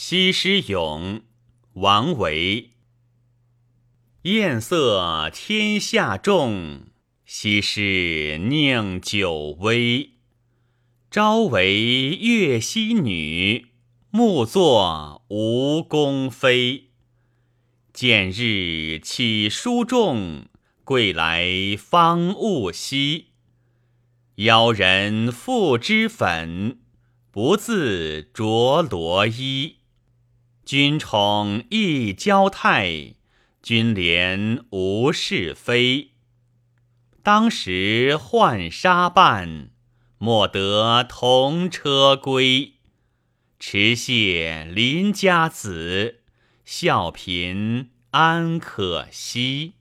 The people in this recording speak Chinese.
西施咏，王维。艳色天下重，西施宁久微。朝为越溪女，暮作吴宫妃。见日起书重，归来方悟稀。邀人复脂粉，不自着罗衣。君宠亦交态，君怜无是非。当时浣纱伴，莫得同车归。持谢邻家子，笑贫安可惜。